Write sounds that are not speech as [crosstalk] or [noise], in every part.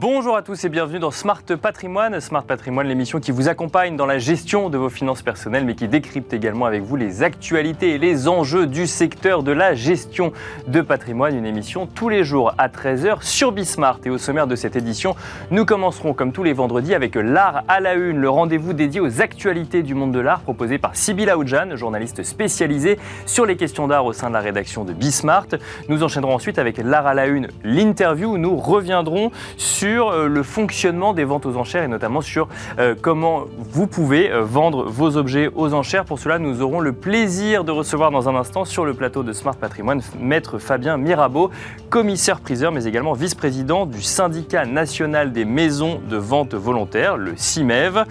Bonjour à tous et bienvenue dans Smart Patrimoine. Smart Patrimoine, l'émission qui vous accompagne dans la gestion de vos finances personnelles, mais qui décrypte également avec vous les actualités et les enjeux du secteur de la gestion de patrimoine. Une émission tous les jours à 13h sur Bismart. Et au sommaire de cette édition, nous commencerons comme tous les vendredis avec l'art à la une, le rendez-vous dédié aux actualités du monde de l'art proposé par Sybille Aoudjan, journaliste spécialisée sur les questions d'art au sein de la rédaction de Bismart. Nous enchaînerons ensuite avec l'art à la une, l'interview où nous reviendrons sur sur euh, le fonctionnement des ventes aux enchères et notamment sur euh, comment vous pouvez euh, vendre vos objets aux enchères. Pour cela, nous aurons le plaisir de recevoir dans un instant sur le plateau de Smart Patrimoine maître Fabien Mirabeau, commissaire-priseur mais également vice-président du syndicat national des maisons de vente volontaire, le CIMEV.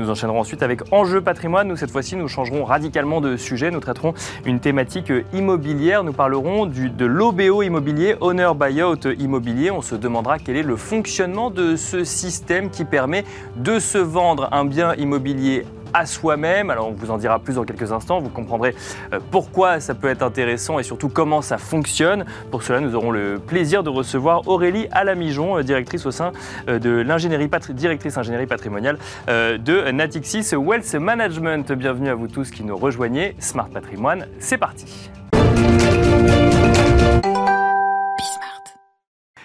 Nous enchaînerons ensuite avec Enjeu patrimoine. Nous, cette fois-ci, nous changerons radicalement de sujet. Nous traiterons une thématique immobilière. Nous parlerons de l'OBO immobilier, Owner Buyout Immobilier. On se demandera quel est le fonctionnement de ce système qui permet de se vendre un bien immobilier à soi-même. Alors on vous en dira plus dans quelques instants, vous comprendrez euh, pourquoi ça peut être intéressant et surtout comment ça fonctionne. Pour cela, nous aurons le plaisir de recevoir Aurélie Alamijon, euh, directrice au sein euh, de l'ingénierie directrice ingénierie patrimoniale de Natixis Wealth Management. Bienvenue à vous tous qui nous rejoignez. Smart Patrimoine, c'est parti.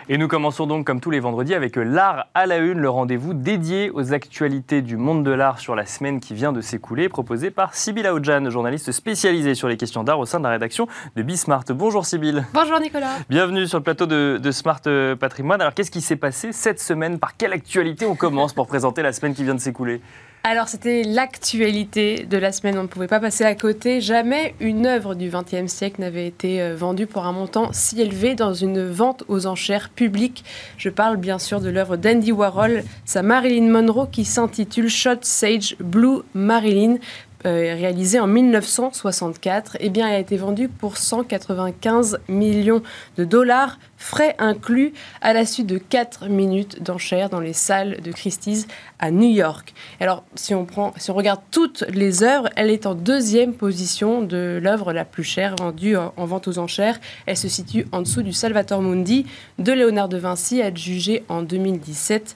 Et nous commençons donc comme tous les vendredis avec l'art à la une, le rendez-vous dédié aux actualités du monde de l'art sur la semaine qui vient de s'écouler, proposé par Sybille Aoudjan, journaliste spécialisée sur les questions d'art au sein de la rédaction de Bismart. Bonjour Sybille. Bonjour Nicolas. Bienvenue sur le plateau de, de Smart Patrimoine. Alors qu'est-ce qui s'est passé cette semaine? Par quelle actualité on commence pour présenter la semaine qui vient de s'écouler? Alors c'était l'actualité de la semaine, on ne pouvait pas passer à côté. Jamais une œuvre du XXe siècle n'avait été euh, vendue pour un montant si élevé dans une vente aux enchères publiques. Je parle bien sûr de l'œuvre d'Andy Warhol, sa Marilyn Monroe qui s'intitule Shot Sage Blue Marilyn. Euh, réalisée en 1964, eh bien, a été vendue pour 195 millions de dollars, frais inclus, à la suite de 4 minutes d'enchères dans les salles de Christie's à New York. Alors, si on, prend, si on regarde toutes les œuvres, elle est en deuxième position de l'œuvre la plus chère vendue en, en, vente aux enchères. Elle se situe en dessous du Salvator Mundi de Léonard de Vinci, adjugé en 2017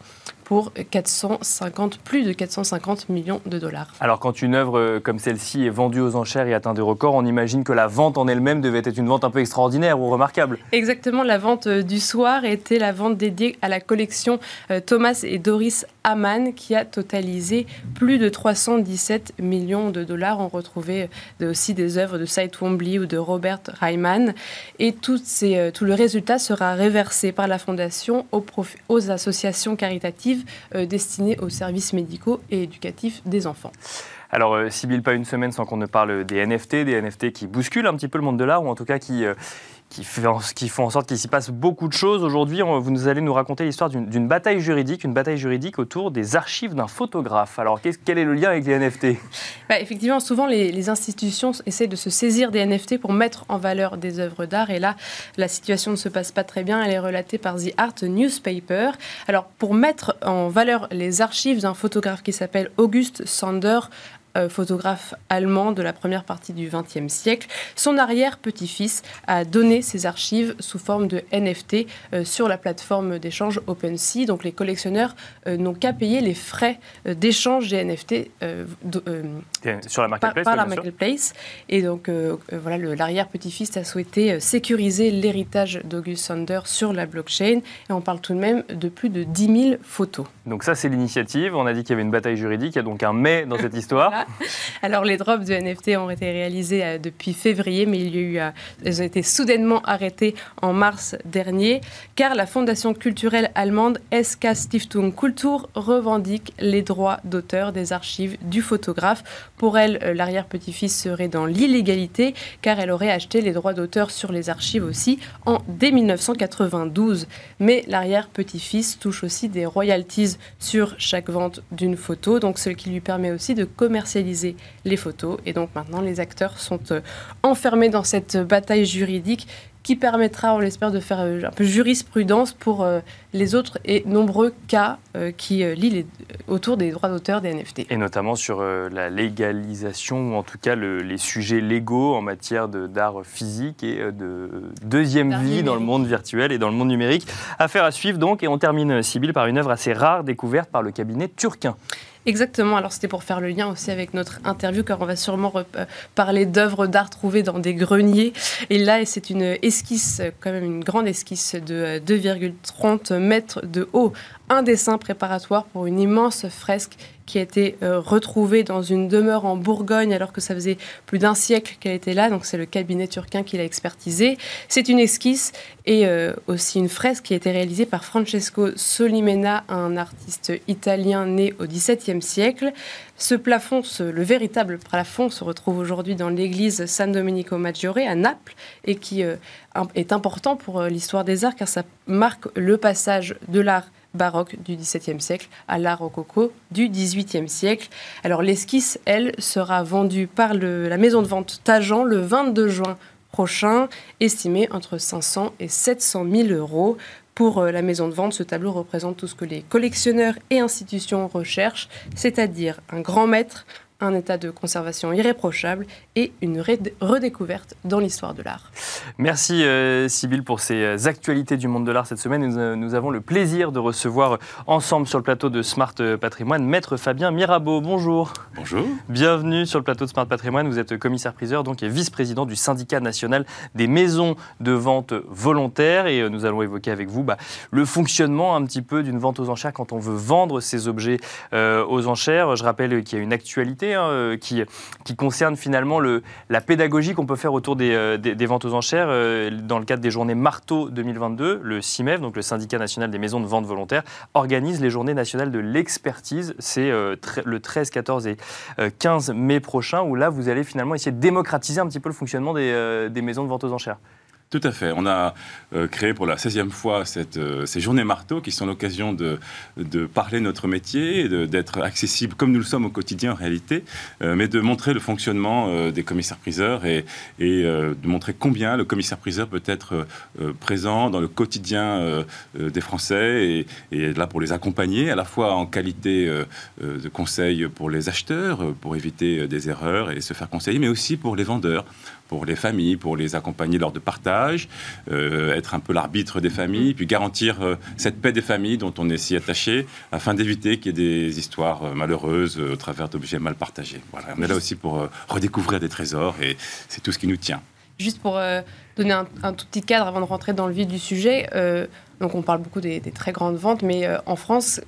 pour 450, plus de 450 millions de dollars. Alors quand une œuvre euh, comme celle-ci est vendue aux enchères et atteint des records, on imagine que la vente en elle-même devait être une vente un peu extraordinaire ou remarquable. Exactement, la vente euh, du soir était la vente dédiée à la collection euh, Thomas et Doris Aman qui a totalisé plus de 317 millions de dollars. On retrouvait aussi des œuvres de Cy Twombly ou de Robert Ryman. Et tout, ces, tout le résultat sera réversé par la Fondation aux, aux associations caritatives euh, destinée aux services médicaux et éducatifs des enfants. Alors, euh, Sybille, pas une semaine sans qu'on ne parle des NFT, des NFT qui bousculent un petit peu le monde de l'art, ou en tout cas qui, euh, qui, font en sorte qu'il s'y passe beaucoup de choses. Aujourd'hui, vous allez nous raconter l'histoire d'une bataille juridique, une bataille juridique autour des archives d'un photographe. Alors, quel est le lien avec les NFT bah, Effectivement, souvent les, institutions essaient de se saisir des NFT pour mettre en valeur des œuvres d'art. Et là, la situation ne se passe pas très bien. Elle est relatée par The Art Newspaper. Alors, pour mettre en valeur les archives d'un photographe qui s'appelle Auguste Sander, photographe allemand de la première partie du XXe siècle. Son arrière-petit-fils a donné ses archives sous forme de NFT euh, sur la plateforme d'échange OpenSea. Donc les collectionneurs euh, n'ont qu'à payer les frais d'échange des NFT sur la marketplace, par, la marketplace. Et donc voilà, l'arrière-petit-fils a souhaité sécuriser l'héritage d'August Sander sur la blockchain. Et on parle tout de même de plus de 10 000 photos. Donc ça, c'est l'initiative. On a dit qu'il y avait une bataille juridique. Il y a donc un mais dans cette histoire. [laughs] Alors les drops de NFT ont été réalisés euh, depuis février, mais il y a eu, euh, ils ont été soudainement arrêtés en mars dernier, car la fondation culturelle allemande SK Stiftung Kultur revendique les droits d'auteur des archives du photographe. Pour elle, euh, l'arrière-petit-fils serait dans l'illégalité, car elle aurait acheté les droits d'auteur sur les archives aussi en dès 1992. Mais l'arrière-petit-fils touche aussi des royalties sur chaque vente d'une photo, donc ce qui lui permet aussi de commercialiser les photos. Et donc maintenant, les acteurs sont euh, enfermés dans cette bataille juridique qui permettra, on l'espère, de faire un peu jurisprudence pour les autres et nombreux cas qui lient autour des droits d'auteur des NFT. Et notamment sur la légalisation, ou en tout cas les sujets légaux en matière d'art physique et de deuxième vie dans le monde virtuel et dans le monde numérique. Affaire à suivre donc, et on termine, Sybille, par une œuvre assez rare découverte par le cabinet turquin. Exactement, alors c'était pour faire le lien aussi avec notre interview, car on va sûrement euh, parler d'œuvres d'art trouvées dans des greniers. Et là, c'est une esquisse, quand même une grande esquisse de 2,30 euh, mètres de haut, un dessin préparatoire pour une immense fresque qui a été euh, retrouvée dans une demeure en Bourgogne alors que ça faisait plus d'un siècle qu'elle était là. Donc c'est le cabinet turquin qui l'a expertisée. C'est une esquisse et euh, aussi une fresque qui a été réalisée par Francesco Solimena, un artiste italien né au XVIIe siècle. Ce plafond, le véritable plafond, se retrouve aujourd'hui dans l'église San Domenico Maggiore à Naples et qui euh, est important pour l'histoire des arts car ça marque le passage de l'art baroque du XVIIe siècle à l'art rococo du XVIIIe siècle. Alors l'esquisse, elle, sera vendue par la maison de vente Tajan le 22 juin prochain, estimée entre 500 et 700 000 euros. Pour euh, la maison de vente, ce tableau représente tout ce que les collectionneurs et institutions recherchent, c'est-à-dire un grand maître, un état de conservation irréprochable et une redécouverte dans l'histoire de l'art. Merci euh, Sybille pour ces euh, actualités du monde de l'art cette semaine. Nous, euh, nous, avons le plaisir de recevoir ensemble sur le plateau de Smart Patrimoine Maître Fabien Mirabeau. Bonjour. Bonjour. Bienvenue sur le plateau de Smart Patrimoine. Vous êtes commissaire-priseur donc et vice-président du syndicat national des maisons de vente volontaires et nous allons évoquer avec vous bah, le fonctionnement un petit peu d'une vente aux enchères quand on veut vendre ces objets aux enchères. Je rappelle qu'il y a une actualité Hein, euh, qui, concerne finalement le, la pédagogie qu'on peut faire autour des, euh, ventes aux enchères euh, dans le cadre des journées Marteau 2022. Le CIMEV, donc le syndicat national des maisons de vente volontaires, organise les journées nationales de l'expertise. C'est le 13, 14 et 15 mai prochain où là, vous allez finalement essayer de démocratiser un petit peu le fonctionnement des maisons de vente aux enchères. Tout à fait. On a euh, créé pour la 16e fois euh, ces journées marteau qui sont l'occasion de, de, parler notre métier, d'être accessible comme nous le sommes au quotidien en réalité, euh, mais de montrer le fonctionnement des commissaires-priseurs et, et de montrer combien le commissaire-priseur peut être présent dans le quotidien des Français et, et, là pour les accompagner à la fois en qualité de conseil pour les acheteurs, pour éviter des erreurs et se faire conseiller, mais aussi pour les vendeurs pour les familles, pour les accompagner lors de partage, euh, être un peu l'arbitre des familles, puis garantir euh, cette paix des familles dont on est si attaché, afin d'éviter qu'il y ait des histoires euh, malheureuses au travers d'objets mal partagés. Voilà, on est là aussi pour redécouvrir des trésors et c'est tout ce qui nous tient. Juste pour donner un, tout petit cadre avant de rentrer dans le vif du sujet, donc on parle beaucoup des, des très grandes ventes, mais en France,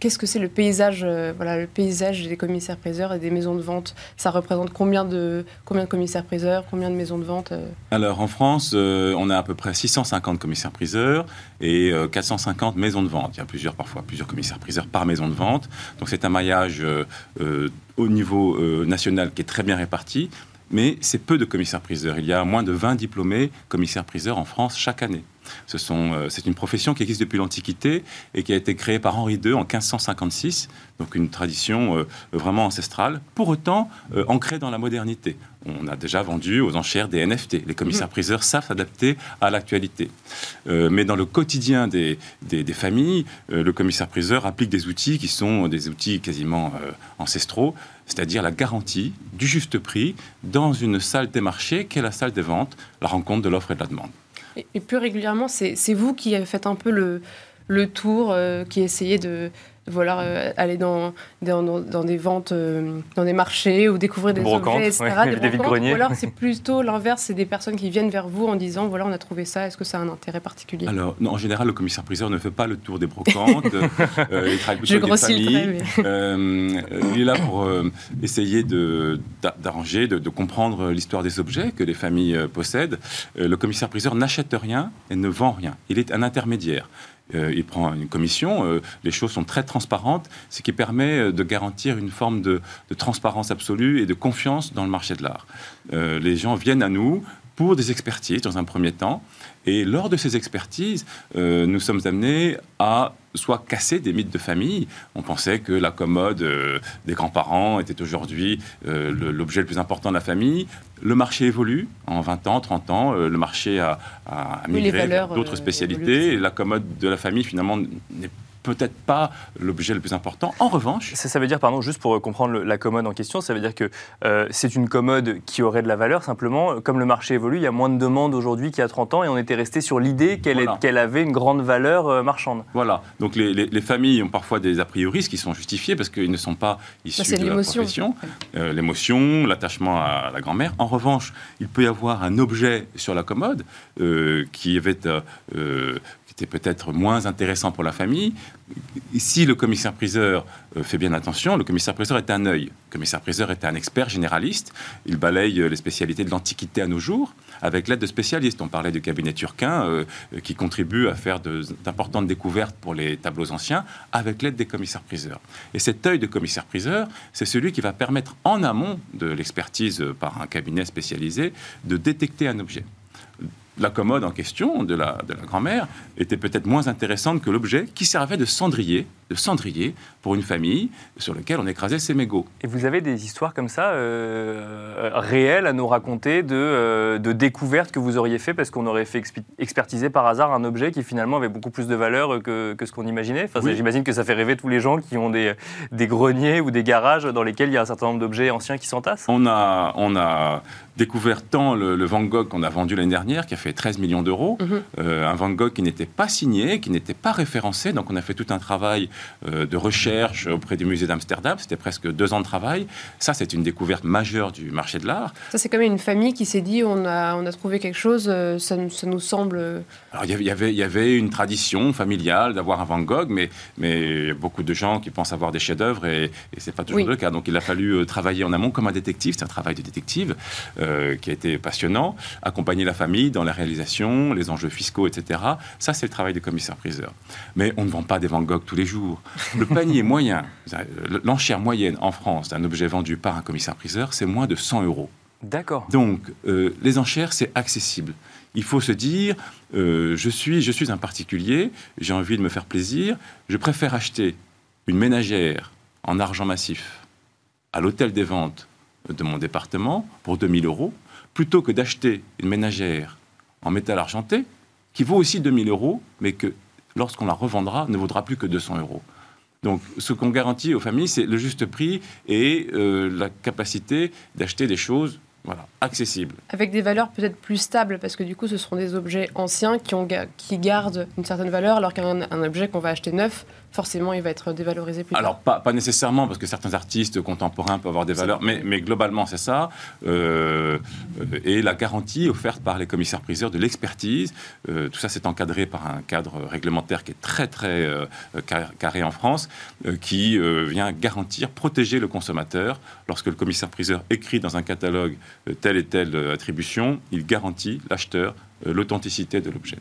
Qu'est-ce que c'est le paysage, euh, voilà, le paysage des commissaires-priseurs et des maisons de vente? Ça représente combien de, commissaires-priseurs, combien de maisons de vente euh? Alors en France, euh, on a à peu près 650 commissaires-priseurs et 450 maisons de vente. Il y a plusieurs, parfois plusieurs commissaires-priseurs par maison de vente. Donc c'est un maillage au niveau national qui est très bien réparti. Mais c'est peu de commissaires-priseurs. Il y a moins de 20 diplômés commissaires-priseurs en France chaque année. Euh, c'est une profession qui existe depuis l'Antiquité et qui a été créée par Henri II en 1556, donc une tradition euh, vraiment ancestrale, pour autant euh, ancrée dans la modernité. On a déjà vendu aux enchères des NFT. Les commissaires-priseurs savent s'adapter à l'actualité. mais dans le quotidien des, familles, le commissaire-priseur applique des outils qui sont des outils quasiment ancestraux, c'est-à-dire la garantie du juste prix dans une salle des marchés qui est la salle des ventes, la rencontre de l'offre et de la demande. Et, plus régulièrement, c'est vous qui faites un peu le, le tour, euh, qui essayez de, voilà, euh, aller dans, dans, dans, des ventes, euh, dans des marchés ou découvrir des objets, etc. des, des ou alors c'est plutôt l'inverse, c'est des personnes qui viennent vers vous en disant voilà, on a trouvé ça, est-ce que ça a un intérêt particulier? Alors, non, en général, le commissaire-priseur ne fait pas le tour des brocantes. [laughs] euh, il travaille plutôt avec des familles. Euh, il est là pour essayer d'arranger, de, de, comprendre l'histoire des objets que les familles possèdent. le commissaire-priseur n'achète rien et ne vend rien. Il est un intermédiaire. Euh, il prend une commission. Euh, les choses sont très transparentes, ce qui permet euh, de garantir une forme de, transparence absolue et de confiance dans le marché de l'art. les gens viennent à nous pour des expertises dans un premier temps. Et lors de ces expertises, nous sommes amenés à soit casser des mythes de famille. On pensait que la commode des grands-parents était aujourd'hui l'objet le plus important de la famille. Le marché évolue. En 20 ans, 30 ans, le marché a, a migré vers d'autres spécialités. Et la commode de la famille, finalement, n'est peut-être pas l'objet le plus important. En revanche... Ça, ça, veut dire, pardon, juste pour comprendre la commode en question, ça veut dire que euh, c'est une commode qui aurait de la valeur, simplement, comme le marché évolue, il y a moins de demandes aujourd'hui qu'il y a 30 ans, et on était resté sur l'idée qu'elle avait une grande valeur euh, marchande. Voilà, donc les, familles ont parfois des a priori qui sont justifiés parce qu'ils ne sont pas issus bah, de la profession. Euh, l'émotion, l'attachement à la grand-mère. En revanche, il peut y avoir un objet sur la commode qui avait c'était peut-être moins intéressant pour la famille. Si le commissaire-priseur euh, fait bien attention, le commissaire-priseur est un œil. Le commissaire-priseur est un expert généraliste. Il balaye euh, les spécialités de l'Antiquité à nos jours avec l'aide de spécialistes. On parlait du cabinet turquin euh, qui contribue à faire d'importantes découvertes pour les tableaux anciens avec l'aide des commissaires-priseurs. Et cet œil de commissaire-priseur, c'est celui qui va permettre en amont de l'expertise par un cabinet spécialisé de détecter un objet la commode en question de la, grand-mère était peut-être moins intéressante que l'objet qui servait de cendrier, de cendrier pour une famille sur lequel on écrasait ses mégots. Et vous avez des histoires comme ça, euh, réelles, à nous raconter de, euh, de découvertes que vous auriez fait parce qu'on aurait fait expertiser par hasard un objet qui finalement avait beaucoup plus de valeur que, que ce qu'on imaginait? Enfin, J'imagine que ça fait rêver tous les gens qui ont des, des greniers ou des garages dans lesquels il y a un certain nombre d'objets anciens qui s'entassent. On a, on a découvert tant le, Van Gogh qu'on a vendu l'année dernière, qui a fait 13 millions d'euros, mhm. euh, un Van Gogh qui n'était pas signé, qui n'était pas référencé. Donc on a fait tout un travail euh, de recherche auprès du musée d'Amsterdam. C'était presque deux ans de travail. Ça, c'est une découverte majeure du marché de l'art. Ça, c'est quand même une famille qui s'est dit on a, on a trouvé quelque chose, euh, ça, ça nous semble. Alors il y avait, il y avait une tradition familiale d'avoir un Van Gogh, mais, mais beaucoup de gens qui pensent avoir des chefs-d'œuvre et, et c'est pas toujours le cas. Donc il a fallu travailler en amont comme un détective. C'est un travail de détective. Euh, qui a été passionnant, accompagner la famille dans la réalisation, les enjeux fiscaux, etc. Ça, c'est le travail des commissaires-priseurs. Mais on ne vend pas des Van Gogh tous les jours. Le panier [laughs] moyen, l'enchère moyenne en France d'un objet vendu par un commissaire-priseur, c'est moins de 100 euros. D'accord. Donc, euh, les enchères, c'est accessible. Il faut se dire, euh, je, suis, je suis un particulier, j'ai envie de me faire plaisir, je préfère acheter une ménagère en argent massif à l'hôtel des ventes de mon département pour 2000 euros, plutôt que d'acheter une ménagère en métal argenté, qui vaut aussi 2000 euros, mais que lorsqu'on la revendra, ne vaudra plus que 200 euros. Donc, ce qu'on garantit aux familles, c'est le juste prix et euh, la capacité d'acheter des choses voilà, accessibles. Avec des valeurs peut-être plus stables, parce que du coup, ce seront des objets anciens qui, ont, qui gardent une certaine valeur, alors qu'un objet qu'on va acheter neuf forcément, il va être dévalorisé plus Alors, pas, pas, nécessairement, parce que certains artistes contemporains peuvent avoir des valeurs, mais, mais, globalement, c'est ça. Euh, et la garantie offerte par les commissaires-priseurs de l'expertise, euh, tout ça, c'est encadré par un cadre réglementaire qui est très, très euh, carré en France, qui vient garantir, protéger le consommateur. Lorsque le commissaire-priseur écrit dans un catalogue telle et telle attribution, il garantit l'acheteur l'authenticité de l'objet.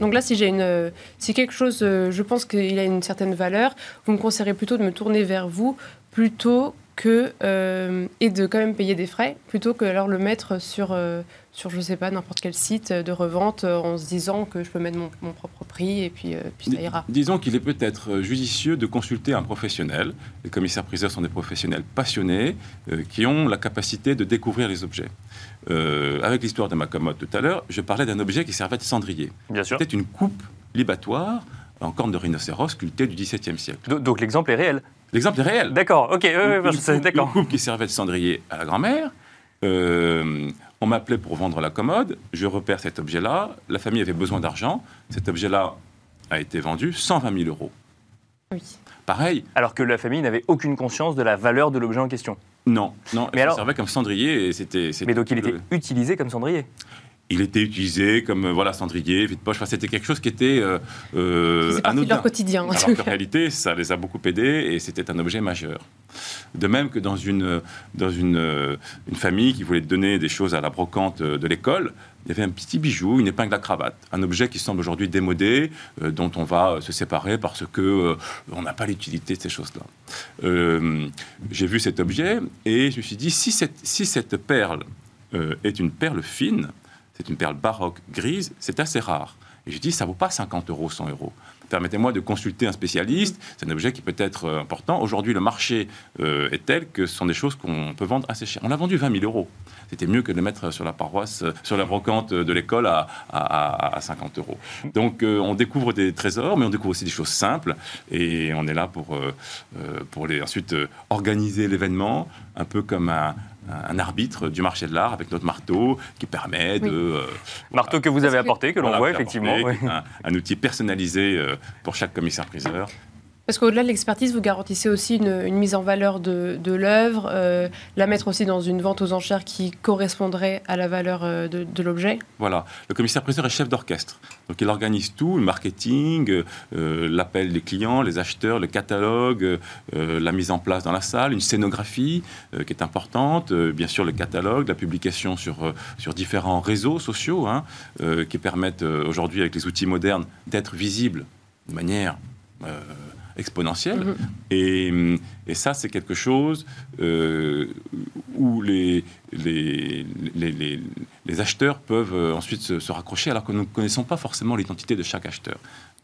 Donc, là, si j'ai une, si quelque chose, euh, je pense qu'il a une certaine valeur, vous me conseillerez plutôt de me tourner vers vous plutôt que euh, et de quand même payer des frais plutôt que alors le mettre sur euh, sur je sais pas n'importe quel site de revente en se disant que je peux mettre mon, propre prix et puis, puis ça ira. Disons qu'il est peut-être judicieux de consulter un professionnel. Les commissaires priseurs sont des professionnels passionnés qui ont la capacité de découvrir les objets. Euh, avec l'histoire de ma commode tout à l'heure, je parlais d'un objet qui servait de cendrier. Bien sûr. C'était une coupe libatoire en corne de rhinocéros sculptée du XVIIe siècle. Donc, l'exemple est réel L'exemple est réel. D'accord, ok, oui, d'accord. Une coupe qui servait de cendrier à la grand-mère. Euh, on m'appelait pour vendre la commode. Je repère cet objet-là. La famille avait besoin d'argent. Cet objet-là a été vendu 120 000 euros. Oui. Pareil. Alors que la famille n'avait aucune conscience de la valeur de l'objet en question. Non, non. Mais alors... servait comme cendrier et c'était. Mais donc il était utilisé comme cendrier il était utilisé comme euh, voilà cendrier, vide poche. Enfin, c'était quelque chose qui était euh, euh anodin. De leur quotidien. Alors qu'en réalité, ça les a beaucoup aidés et c'était un objet majeur. De même que dans une dans une, une famille qui voulait donner des choses à la brocante de l'école, il y avait un petit bijou, une épingle à cravate, un objet qui semble aujourd'hui démodé, euh, dont on va se séparer parce que euh, on n'a pas l'utilité de ces choses-là. Euh, j'ai vu cet objet et je me suis dit si cette, si cette perle euh, est une perle fine, c'est une perle baroque grise, c'est assez rare. Et je dis, ça vaut pas 50 euros, 100 euros. Permettez-moi de consulter un spécialiste. C'est un objet qui peut être euh, important. Aujourd'hui, le marché euh, est tel que ce sont des choses qu'on peut vendre assez cher. On l'a vendu 20 000 euros. C'était mieux que de mettre sur la paroisse, euh, sur la brocante de l'école à, à, 50 euros. Donc, on découvre des trésors, mais on découvre aussi des choses simples. Et on est là pour, pour les, ensuite organiser l'événement, un peu comme un, un arbitre du marché de l'art avec notre marteau qui permet de... Euh, marteau que vous avez apporté, que l'on voit effectivement. un, outil personnalisé euh, pour chaque commissaire-priseur. Parce qu'au-delà de l'expertise, vous garantissez aussi une, mise en valeur de, l'œuvre, euh, la mettre aussi dans une vente aux enchères qui correspondrait à la valeur euh, de, l'objet Voilà. Le commissaire-priseur est chef d'orchestre. Donc il organise tout, le marketing, euh, l'appel des clients, les acheteurs, le catalogue, la mise en place dans la salle, une scénographie qui est importante, bien sûr le catalogue, la publication sur, différents réseaux sociaux hein, qui permettent aujourd'hui avec les outils modernes d'être visibles de manière exponentielle. Mhm. et, et, ça, c'est quelque chose euh, où les, les, les, les, acheteurs peuvent euh, ensuite se, se, raccrocher alors que nous ne connaissons pas forcément l'identité de chaque acheteur.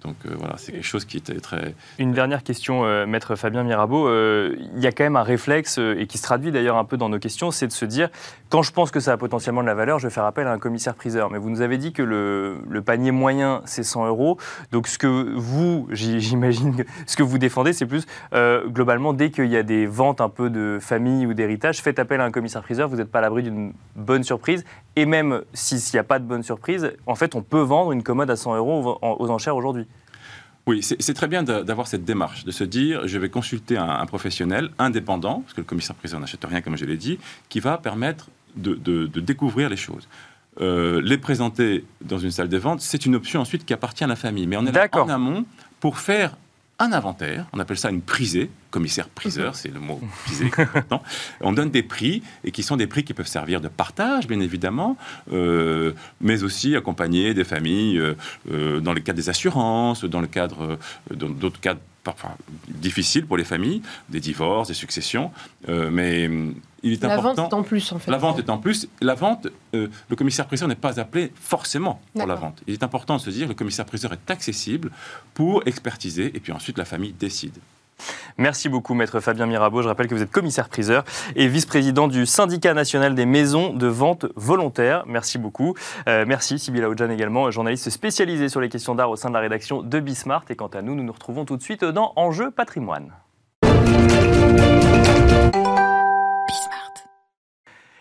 Donc euh, voilà, c'est quelque chose qui était très... Une dernière question, euh, maître Fabien Mirabeau. Euh, il y a quand même un réflexe, et qui se traduit d'ailleurs un peu dans nos questions, c'est de se dire, quand je pense que ça a potentiellement de la valeur, je vais faire appel à un commissaire-priseur. Mais vous nous avez dit que le, le panier moyen, c'est 100 euros. Donc ce que vous, j'imagine, ce que vous défendez, c'est plus, globalement, dès qu'il y a des ventes un peu de famille ou d'héritage, faites appel à un commissaire-priseur, vous n'êtes pas à l'abri d'une bonne surprise. Et même s'il n'y a pas de bonne surprise, en fait, on peut vendre une commode à 100 euros aux enchères aujourd'hui. Oui, c'est très bien d'avoir cette démarche, de se dire je vais consulter un, professionnel indépendant, parce que le commissaire-priseur n'achète rien, comme je l'ai dit, qui va permettre de, découvrir les choses. Euh, les présenter dans une salle de vente, c'est une option ensuite qui appartient à la famille. Mais on est là en amont pour faire un inventaire, on appelle ça une prisée, commissaire-priseur, mhm. c'est le mot prisé [laughs] On donne des prix, et qui sont des prix qui peuvent servir de partage, bien évidemment, euh, mais aussi accompagner des familles euh, euh, dans le cadre des assurances, dans le cadre d'autres cadres parfois difficiles pour les familles, des divorces, des successions, mais il est la important. vente est en plus, en fait. La vente est en plus. La vente, le commissaire-priseur n'est pas appelé forcément pour la vente. Il est important de se dire que le commissaire-priseur est accessible pour expertiser, et puis ensuite la famille décide. Merci beaucoup, maître Fabien Mirabeau. Je rappelle que vous êtes commissaire-priseur et vice-président du syndicat national des maisons de vente volontaires. Merci beaucoup. Euh, merci, Sybilla Oudjan également, journaliste spécialisée sur les questions d'art au sein de la rédaction de Bismart. Et quant à nous, nous nous retrouvons tout de suite dans Enjeu patrimoine.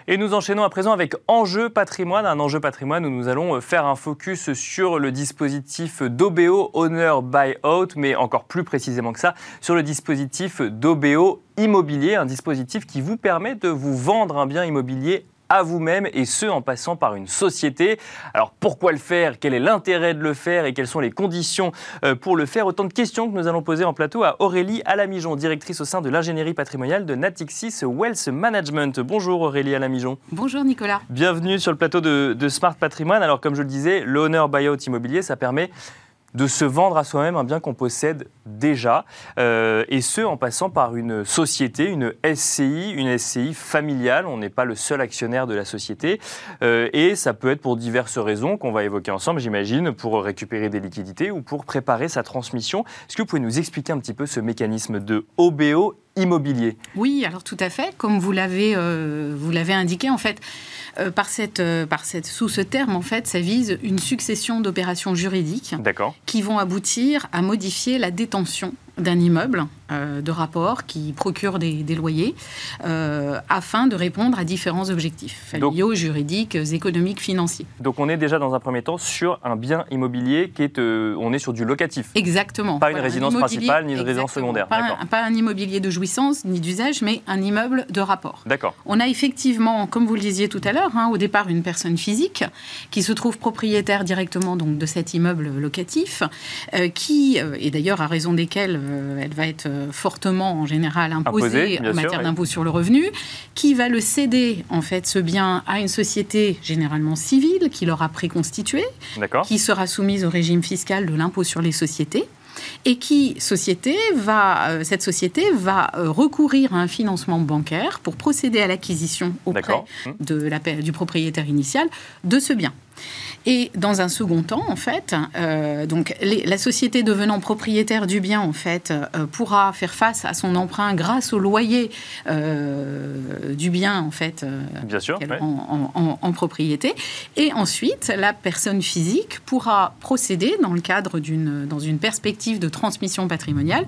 Et nous enchaînons à présent avec Enjeu patrimoine, un enjeu patrimoine où nous allons euh, faire un focus sur le dispositif d'OBO Owner Buyout, mais encore plus précisément que ça, sur le dispositif d'OBO immobilier, un dispositif qui vous permet de vous vendre un bien immobilier à vous-même et ce en passant par une société. Alors pourquoi le faire? Quel est l'intérêt de le faire? Et quelles sont les conditions euh, pour le faire? Autant de questions que nous allons poser en plateau à Aurélie Alamijon, directrice au sein de l'ingénierie patrimoniale de Natixis Wealth Management. Bonjour Aurélie Alamijon. Bonjour Nicolas. Bienvenue sur le plateau de, de Smart Patrimoine. Alors comme je le disais, l'honneur buyout immobilier, ça permet de se vendre à soi-même un bien qu'on possède déjà, euh, et ce en passant par une société, une SCI, une SCI familiale. On n'est pas le seul actionnaire de la société, euh, et ça peut être pour diverses raisons qu'on va évoquer ensemble, j'imagine, pour récupérer des liquidités ou pour préparer sa transmission. Est-ce que vous pouvez nous expliquer un petit peu ce mécanisme de OBO immobilier? Oui, alors tout à fait, comme vous l'avez euh, vous l'avez indiqué en fait. Euh, par, cette, euh, par cette, sous ce terme, en fait, ça vise une succession d'opérations juridiques qui vont aboutir à modifier la détention d'un immeuble euh, de rapport qui procure des, loyers euh, afin de répondre à différents objectifs familiaux, juridiques, économiques, financiers. Donc on est déjà dans un premier temps sur un bien immobilier qui est, euh, on est sur du locatif. Exactement. Pas une résidence principale ni une résidence secondaire. Pas un, pas un, immobilier de jouissance ni d'usage, mais un immeuble de rapport. D'accord. On a effectivement, comme vous le disiez tout à l'heure, hein, au départ une personne physique qui se trouve propriétaire directement donc de cet immeuble locatif, qui et d'ailleurs à raison desquels elle va être fortement en général imposée en matière d'impôt sur le revenu, qui va le céder en fait ce bien à une société généralement civile qui l'aura préconstitué, qui sera soumise au régime fiscal de l'impôt sur les sociétés et qui société va, cette société va recourir à un financement bancaire pour procéder à l'acquisition auprès de la, du propriétaire initial de ce bien. Et dans un second temps, en fait, euh, donc la société devenant propriétaire du bien, en fait, euh, pourra faire face à son emprunt grâce au loyer euh, du bien, en fait, Bien sûr, en, propriété. Et ensuite, la personne physique pourra procéder, dans le cadre d'une dans une perspective de transmission patrimoniale,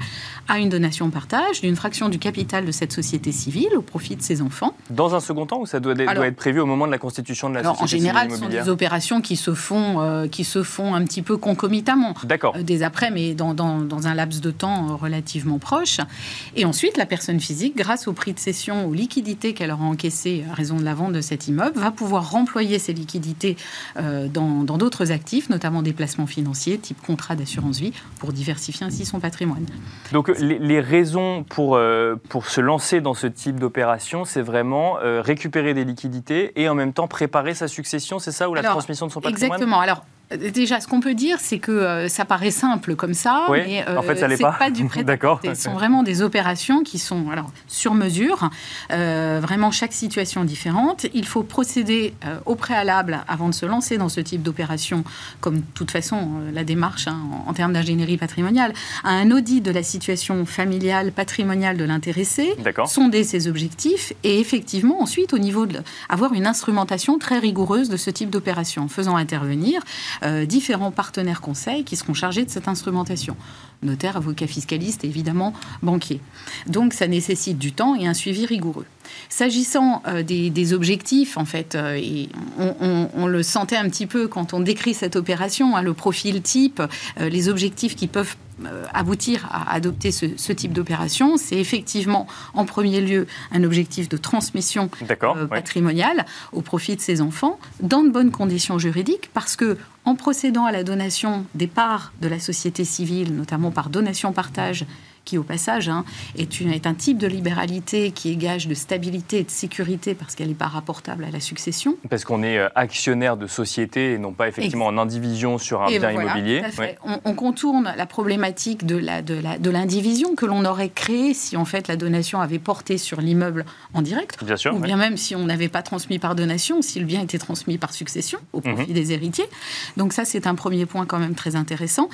à une donation partage d'une fraction du capital de cette société civile au profit de ses enfants. Dans un second temps, ou ça doit, être prévu au moment de la constitution de la société civile En général, ce sont des opérations qui se font, euh, qui se font un petit peu concomitamment. D'accord. Euh, des après, mais dans, dans, un laps de temps euh, relativement proche. Et ensuite, la personne physique, grâce au prix de cession, aux liquidités qu'elle aura encaissées à raison de la vente de cet immeuble, va pouvoir remployer ces liquidités dans d'autres actifs, notamment des placements financiers, type contrat d'assurance vie, pour diversifier ainsi son patrimoine. Donc, les, les raisons pour, pour se lancer dans ce type d'opération, c'est vraiment récupérer des liquidités et en même temps préparer sa succession, c'est ça, ou la transmission de son patrimoine? Exactement. Alors, Déjà, ce qu'on peut dire, c'est que euh, ça paraît simple comme ça, mais euh, en fait, c'est pas. pas. du [laughs] prêt Ce sont vraiment des opérations qui sont alors sur mesure, euh, vraiment chaque situation différente. Il faut procéder au préalable avant de se lancer dans ce type d'opération, comme de toute façon la démarche hein, en, termes d'ingénierie patrimoniale, à un audit de la situation familiale, patrimoniale de l'intéressé, sonder ses objectifs et effectivement ensuite au niveau de avoir une instrumentation très rigoureuse de ce type d'opération, en faisant intervenir euh, différents partenaires conseils qui seront chargés de cette instrumentation. Notaires, avocats fiscalistes et évidemment banquiers. Donc ça nécessite du temps et un suivi rigoureux. S'agissant euh, des, objectifs, en fait, euh, et on, le sentait un petit peu quand on décrit cette opération, hein, le profil type, les objectifs qui peuvent aboutir à adopter ce, type d'opération, c'est effectivement en premier lieu un objectif de transmission patrimoniale au profit de ses enfants dans de bonnes conditions juridiques parce que en procédant à la donation des parts de la société civile, notamment par donation-partage, qui au passage hein, est, une, est, un type de libéralité qui est gage de stabilité et de sécurité parce qu'elle n'est pas rapportable à la succession. Parce qu'on est euh, actionnaire de société et non pas effectivement en indivision sur un bien immobilier. On, contourne la problématique de l'indivision de que l'on aurait créée si en fait la donation avait porté sur l'immeuble en direct. Bien sûr, ou bien même si on n'avait pas transmis par donation, si le bien était transmis par succession au profit mhm. des héritiers. Donc ça c'est un premier point quand même très intéressant.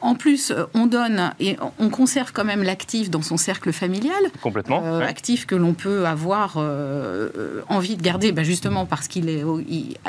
En plus, euh, on donne et on conserve quand même même l'actif dans son cercle familial. Complètement. Euh, actif que l'on peut avoir euh, euh, envie de garder, bah, justement parce qu'il est,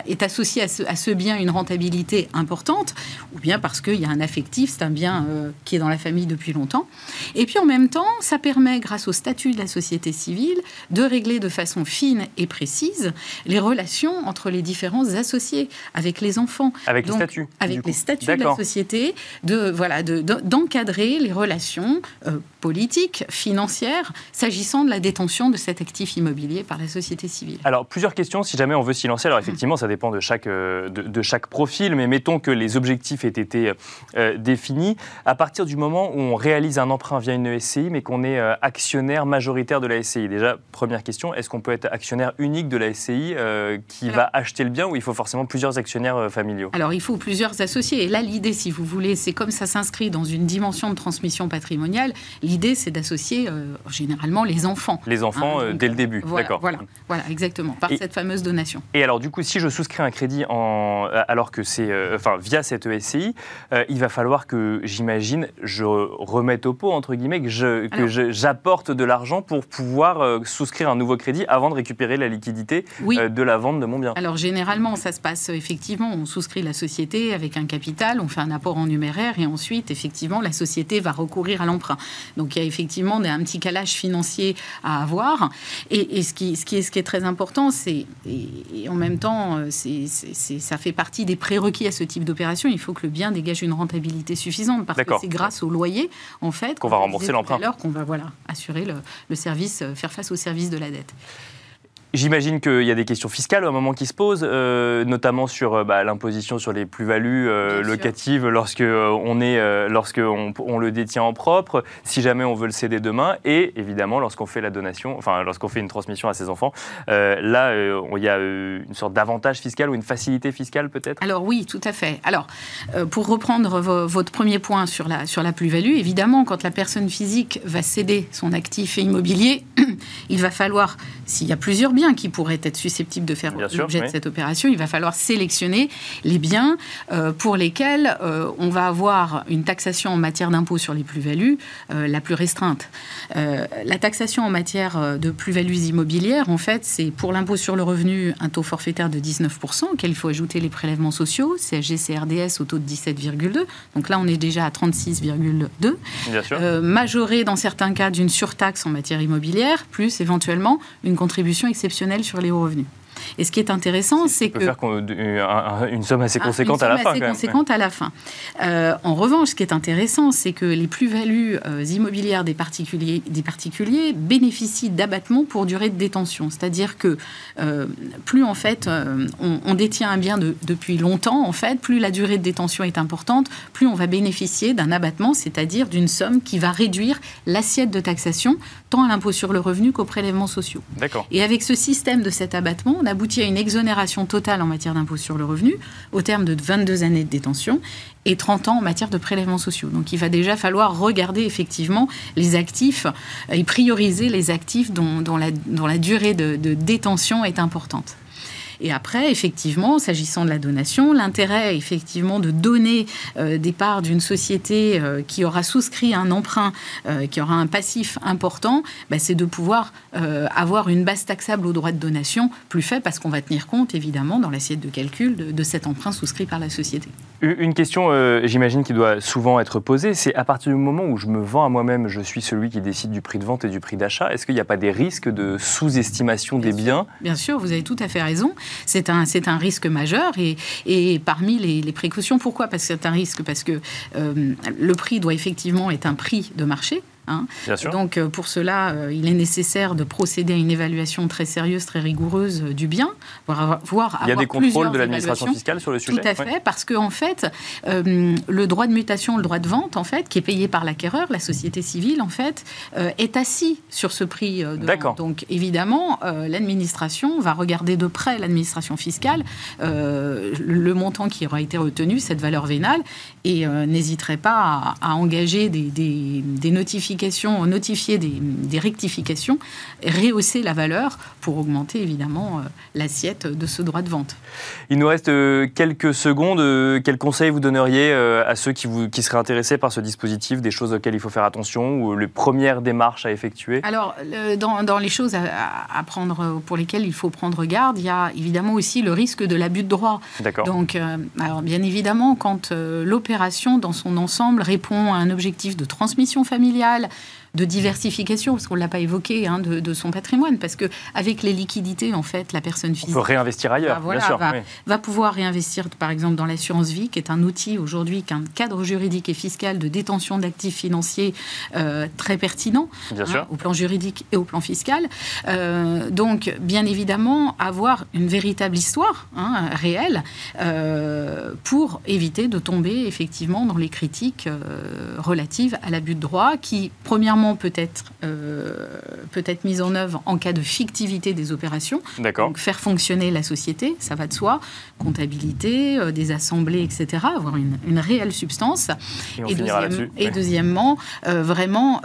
est, associé à ce, bien une rentabilité importante, ou bien parce qu'il y a un affectif, c'est un bien qui est dans la famille depuis longtemps. Et puis en même temps, ça permet, grâce au statut de la société civile, de régler de façon fine et précise les relations entre les différents associés avec les enfants. Avec les statuts. Avec les statuts de la société, de voilà, d'encadrer les relations euh, politique, financière, s'agissant de la détention de cet actif immobilier par la société civile. Alors, plusieurs questions, si jamais on veut s'y lancer. Alors, effectivement, ça dépend de chaque, euh, de, chaque profil, mais mettons que les objectifs aient été euh, définis. À partir du moment où on réalise un emprunt via une SCI, mais qu'on est actionnaire majoritaire de la SCI, déjà, première question, est-ce qu'on peut être actionnaire unique de la SCI qui va acheter le bien ou il faut forcément plusieurs actionnaires familiaux? Alors, il faut plusieurs associés. Et là, l'idée, si vous voulez, c'est comme ça s'inscrit dans une dimension de transmission patrimoniale, L'idée, c'est d'associer euh, généralement les enfants. Les enfants hein, euh, dès le début, d'accord. Voilà, voilà, exactement, par cette fameuse donation. Et alors, du coup, si je souscris un crédit en, alors que c'est, euh, enfin, via cette ESCI, il va falloir que, j'imagine, je remette au pot entre guillemets, que, je, que j'apporte de l'argent pour pouvoir souscrire un nouveau crédit avant de récupérer la liquidité de la vente de mon bien. Alors, généralement, ça se passe effectivement, on souscrit la société avec un capital, on fait un apport en numéraire et ensuite, effectivement, la société va recourir à l'emprunt. Donc il y a effectivement un petit calage financier à avoir. Et, ce, qui, ce, qui est, ce qui est très important, c'est, et, en même temps, euh, ça fait partie des prérequis à ce type d'opération. Il faut que le bien dégage une rentabilité suffisante parce que c'est grâce au loyer, en fait, qu'on va rembourser l'emprunt. qu'on va voilà, assurer le, le service, euh, faire face au service de la dette. J'imagine qu'il y a des questions fiscales à un moment qui se posent, euh, notamment sur euh, bah, l'imposition sur les plus-values euh, locatives lorsque on est, lorsque on, le détient en propre, si jamais on veut le céder demain, et évidemment lorsqu'on fait la donation, enfin lorsqu'on fait une transmission à ses enfants. là, il y a une sorte d'avantage fiscal ou une facilité fiscale peut-être? Alors oui, tout à fait. Alors pour reprendre votre premier point sur la sur la plus-value, évidemment, quand la personne physique va céder son actif immobilier, [clears throat] il va falloir, s'il y a plusieurs biens qui pourraient être susceptibles de faire l'objet de cette opération, il va falloir sélectionner les biens euh, pour lesquels euh, on va avoir une taxation en matière d'impôt sur les plus-values euh, la plus restreinte. la taxation en matière de plus-values immobilières, en fait, c'est pour l'impôt sur le revenu un taux forfaitaire de 19%, auquel il faut ajouter les prélèvements sociaux, CSG, CRDS au taux de 17,2. Donc là, on est déjà à 36,2. majoré dans certains cas d'une surtaxe en matière immobilière, plus éventuellement une contribution exceptionnelle sur les hauts revenus. Et ce qui est intéressant, c'est que. faire une somme assez conséquente à la fin. Assez conséquente à la fin. Euh, en revanche, ce qui est intéressant, c'est que les plus-values euh, immobilières des particuliers, des particuliers bénéficient d'abattements pour durée de détention. C'est-à-dire que euh, plus en fait on, détient un bien depuis longtemps, en fait, plus la durée de détention est importante, plus on va bénéficier d'un abattement, c'est-à-dire d'une somme qui va réduire l'assiette de taxation tant à l'impôt sur le revenu qu'aux prélèvements sociaux. D'accord. Et avec ce système de cet abattement, on aboutit à une exonération totale en matière d'impôt sur le revenu au terme de 22 années de détention et 30 ans en matière de prélèvements sociaux. Donc il va déjà falloir regarder effectivement les actifs et prioriser les actifs dont, la, durée de détention est importante. Et après, effectivement, s'agissant de la donation, l'intérêt, effectivement, de donner euh, des parts d'une société euh, qui aura souscrit un emprunt, euh, qui aura un passif important, bah, c'est de pouvoir avoir une base taxable au droit de donation plus faible parce qu'on va tenir compte, évidemment, dans l'assiette de calcul de, cet emprunt souscrit par la société. Une question, j'imagine, qui doit souvent être posée, c'est à partir du moment où je me vends à moi-même, je suis celui qui décide du prix de vente et du prix d'achat, est-ce qu'il n'y a pas des risques de sous-estimation des biens? Bien sûr, vous avez tout à fait raison c'est un, un risque majeur. Et, et parmi les, précautions, pourquoi? Parce que c'est un risque, parce que euh, le prix doit effectivement être un prix de marché. Hein. Donc euh, pour cela, euh, il est nécessaire de procéder à une évaluation très sérieuse, très rigoureuse du bien, voire, voir Il y a des contrôles de l'administration fiscale sur le sujet. Tout à fait, parce que en fait, le droit de mutation, le droit de vente, en fait, qui est payé par l'acquéreur, la société civile, en fait, est assis sur ce prix de vente. Donc évidemment, l'administration va regarder de près l'administration fiscale le montant qui aura été retenu, cette valeur vénale, et n'hésiterait pas à, engager des, des, des notifications notifier des, rectifications, rehausser la valeur pour augmenter évidemment euh, l'assiette de ce droit de vente. Il nous reste euh, quelques secondes. Euh, quels conseils vous donneriez à ceux qui, vous, qui seraient intéressés par ce dispositif, des choses auxquelles il faut faire attention ou les premières démarches à effectuer? Alors, dans, les choses à, prendre, pour lesquelles il faut prendre garde, il y a évidemment aussi le risque de l'abus de droit. D'accord. Donc, alors bien évidemment, quand dans son ensemble répond à un objectif de transmission familiale, de diversification, parce qu'on ne l'a pas évoqué, hein, de, son patrimoine, parce que avec les liquidités, en fait, la personne physique... On peut réinvestir ailleurs, bien sûr. Va, pouvoir réinvestir, par exemple, dans l'assurance vie, qui est un outil aujourd'hui, qu'un cadre juridique et fiscal de détention d'actifs financiers euh, très pertinent, hein, au plan juridique et au plan fiscal. Euh, donc, bien évidemment, avoir une véritable histoire hein, réelle euh, pour éviter de tomber, effectivement, dans les critiques relatives à l'abus de droit, qui, premièrement, peut être, euh, peut être mise en œuvre en cas de fictivité des opérations. Donc faire fonctionner la société, ça va de soi, comptabilité, euh, des assemblées, etc., avoir une, réelle substance. Et, deuxièmement, euh, vraiment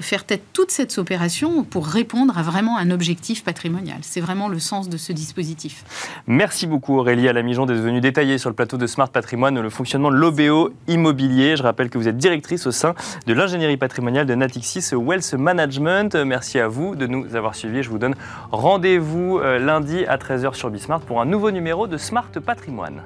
faire tête toute cette opération pour répondre à vraiment un objectif patrimonial. C'est vraiment le sens de ce dispositif. Merci beaucoup Aurélie Alamijon d'être venue détailler sur le plateau de Smart Patrimoine le fonctionnement de l'OBO immobilier. Je rappelle que vous êtes directrice au sein de l'ingénierie patrimoniale de Natixis Wealth Management. Merci à vous de nous avoir suivis. Je vous donne rendez-vous euh, lundi à 13h sur Bismart pour un nouveau numéro de Smart Patrimoine.